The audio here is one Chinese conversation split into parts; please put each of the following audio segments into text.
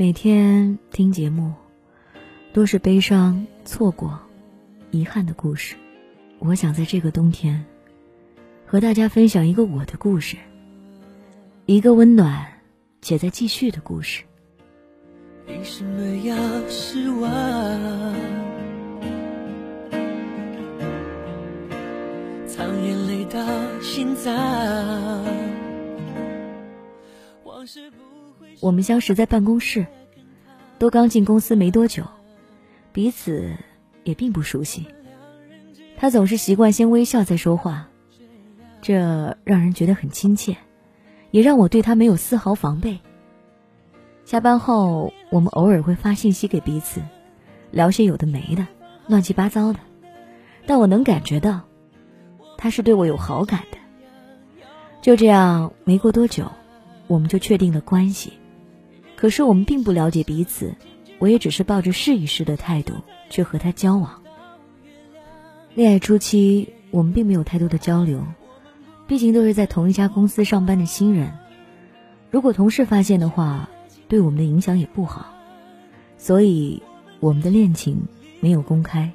每天听节目，都是悲伤、错过、遗憾的故事。我想在这个冬天，和大家分享一个我的故事，一个温暖且在继续的故事。为什么要失望？藏眼泪到心脏。往事不我们相识在办公室，都刚进公司没多久，彼此也并不熟悉。他总是习惯先微笑再说话，这让人觉得很亲切，也让我对他没有丝毫防备。下班后，我们偶尔会发信息给彼此，聊些有的没的、乱七八糟的，但我能感觉到，他是对我有好感的。就这样，没过多久，我们就确定了关系。可是我们并不了解彼此，我也只是抱着试一试的态度去和他交往。恋爱初期，我们并没有太多的交流，毕竟都是在同一家公司上班的新人。如果同事发现的话，对我们的影响也不好，所以我们的恋情没有公开。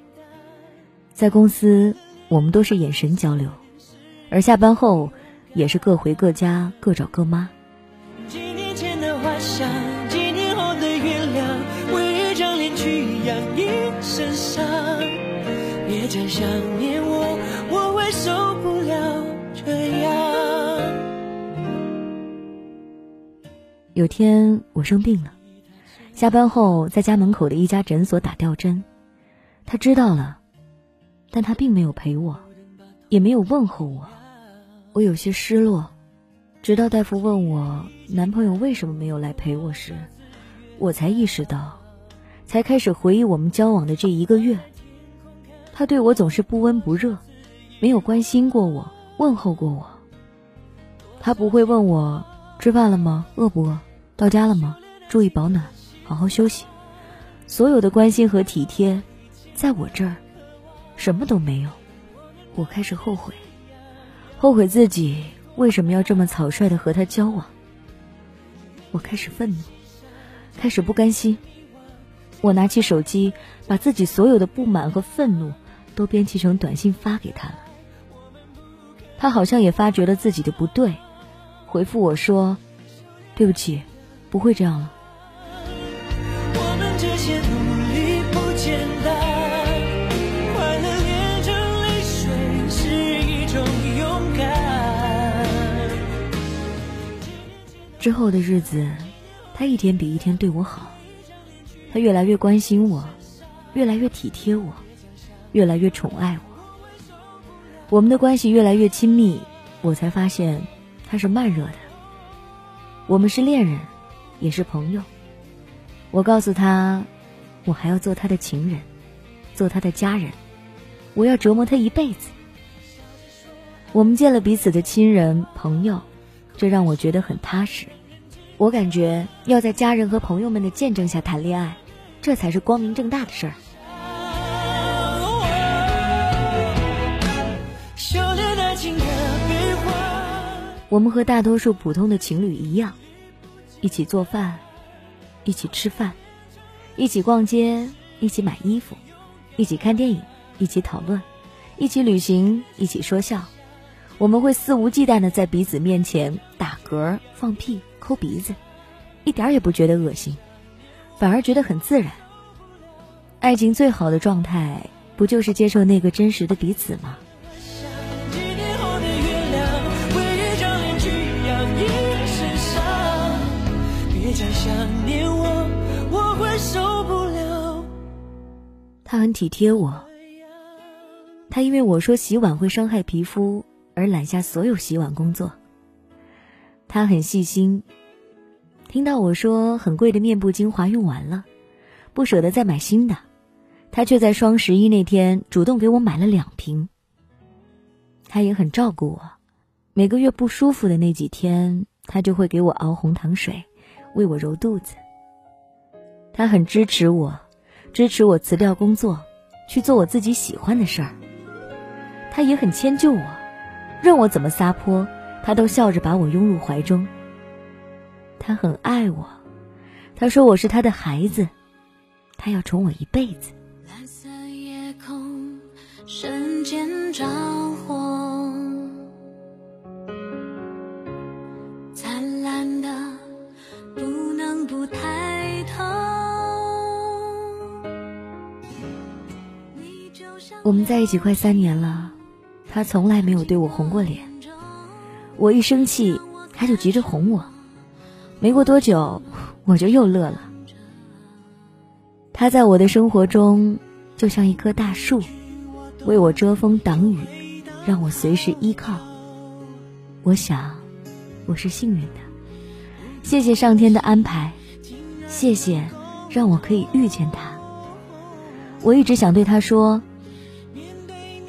在公司，我们都是眼神交流，而下班后也是各回各家，各找各妈。有天我生病了，下班后在家门口的一家诊所打吊针，他知道了，但他并没有陪我，也没有问候我，我有些失落。直到大夫问我男朋友为什么没有来陪我时，我才意识到，才开始回忆我们交往的这一个月，他对我总是不温不热，没有关心过我，问候过我。他不会问我吃饭了吗？饿不饿？到家了吗？注意保暖，好好休息。所有的关心和体贴，在我这儿，什么都没有。我开始后悔，后悔自己为什么要这么草率的和他交往。我开始愤怒，开始不甘心。我拿起手机，把自己所有的不满和愤怒都编辑成短信发给他了。他好像也发觉了自己的不对，回复我说：“对不起。”不会这样了。之后的日子，他一天比一天对我好，他越来越关心我，越来越体贴我，越来越宠爱我。我们的关系越来越亲密，我才发现他是慢热的。我们是恋人。也是朋友。我告诉他，我还要做他的情人，做他的家人，我要折磨他一辈子。我们见了彼此的亲人朋友，这让我觉得很踏实。我感觉要在家人和朋友们的见证下谈恋爱，这才是光明正大的事儿。我们和大多数普通的情侣一样。一起做饭，一起吃饭，一起逛街，一起买衣服，一起看电影，一起讨论，一起旅行，一起说笑。我们会肆无忌惮的在彼此面前打嗝、放屁、抠鼻子，一点也不觉得恶心，反而觉得很自然。爱情最好的状态，不就是接受那个真实的彼此吗？他很体贴我，他因为我说洗碗会伤害皮肤而揽下所有洗碗工作。他很细心，听到我说很贵的面部精华用完了，不舍得再买新的，他却在双十一那天主动给我买了两瓶。他也很照顾我，每个月不舒服的那几天，他就会给我熬红糖水。为我揉肚子，他很支持我，支持我辞掉工作，去做我自己喜欢的事儿。他也很迁就我，任我怎么撒泼，他都笑着把我拥入怀中。他很爱我，他说我是他的孩子，他要宠我一辈子。蓝色夜空瞬间着火，我们在一起快三年了，他从来没有对我红过脸。我一生气，他就急着哄我。没过多久，我就又乐了。他在我的生活中就像一棵大树，为我遮风挡雨，让我随时依靠。我想，我是幸运的。谢谢上天的安排，谢谢让我可以遇见他。我一直想对他说。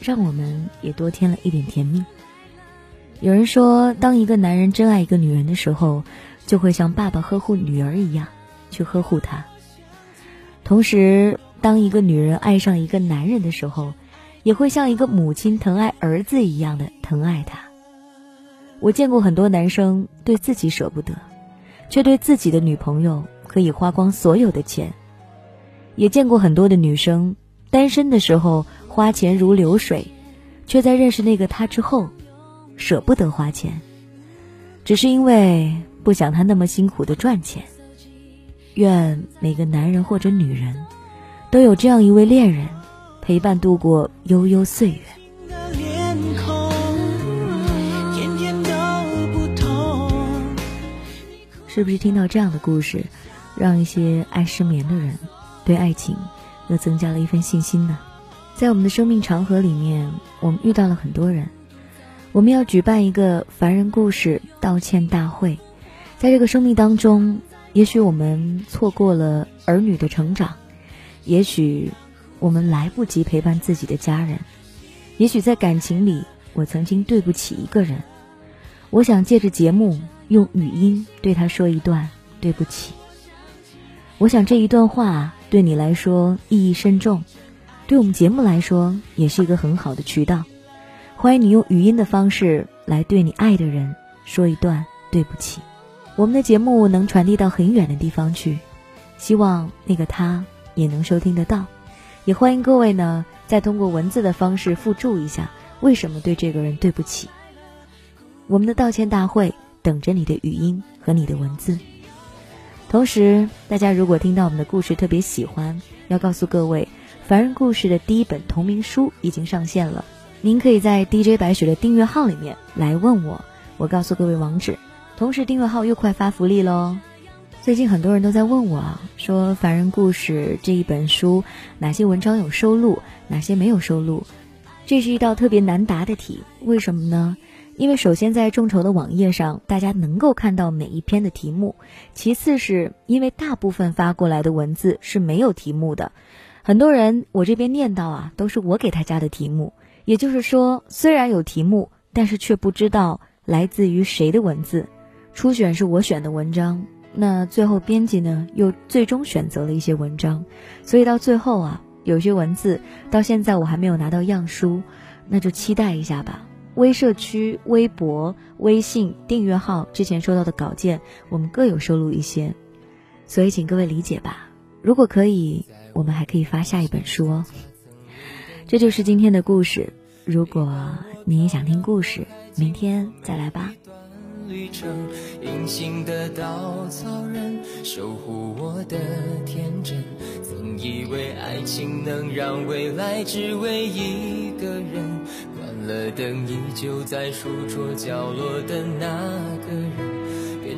让我们也多添了一点甜蜜。有人说，当一个男人真爱一个女人的时候，就会像爸爸呵护女儿一样去呵护她；同时，当一个女人爱上一个男人的时候，也会像一个母亲疼爱儿子一样的疼爱他。我见过很多男生对自己舍不得，却对自己的女朋友可以花光所有的钱；也见过很多的女生单身的时候。花钱如流水，却在认识那个他之后，舍不得花钱，只是因为不想他那么辛苦的赚钱。愿每个男人或者女人，都有这样一位恋人，陪伴度过悠悠岁月。是不是听到这样的故事，让一些爱失眠的人，对爱情又增加了一份信心呢？在我们的生命长河里面，我们遇到了很多人。我们要举办一个凡人故事道歉大会。在这个生命当中，也许我们错过了儿女的成长，也许我们来不及陪伴自己的家人，也许在感情里，我曾经对不起一个人。我想借着节目用语音对他说一段对不起。我想这一段话对你来说意义深重。对我们节目来说，也是一个很好的渠道。欢迎你用语音的方式来对你爱的人说一段对不起。我们的节目能传递到很远的地方去，希望那个他也能收听得到。也欢迎各位呢，再通过文字的方式附注一下为什么对这个人对不起。我们的道歉大会等着你的语音和你的文字。同时，大家如果听到我们的故事特别喜欢，要告诉各位。凡人故事的第一本同名书已经上线了，您可以在 DJ 白雪的订阅号里面来问我，我告诉各位网址。同时，订阅号又快发福利喽！最近很多人都在问我，说凡人故事这一本书哪些文章有收录，哪些没有收录？这是一道特别难答的题。为什么呢？因为首先在众筹的网页上，大家能够看到每一篇的题目；其次是因为大部分发过来的文字是没有题目的。很多人，我这边念到啊，都是我给他加的题目。也就是说，虽然有题目，但是却不知道来自于谁的文字。初选是我选的文章，那最后编辑呢又最终选择了一些文章，所以到最后啊，有些文字到现在我还没有拿到样书，那就期待一下吧。微社区、微博、微信订阅号之前收到的稿件，我们各有收录一些，所以请各位理解吧。如果可以。我们还可以发下一本书哦，这就是今天的故事。如果你也想听故事，明天再来吧。旅程，隐形的稻草人，守护我的天真。曾以为爱情能让未来只为一个人，关了灯依旧在书桌角落的那个人，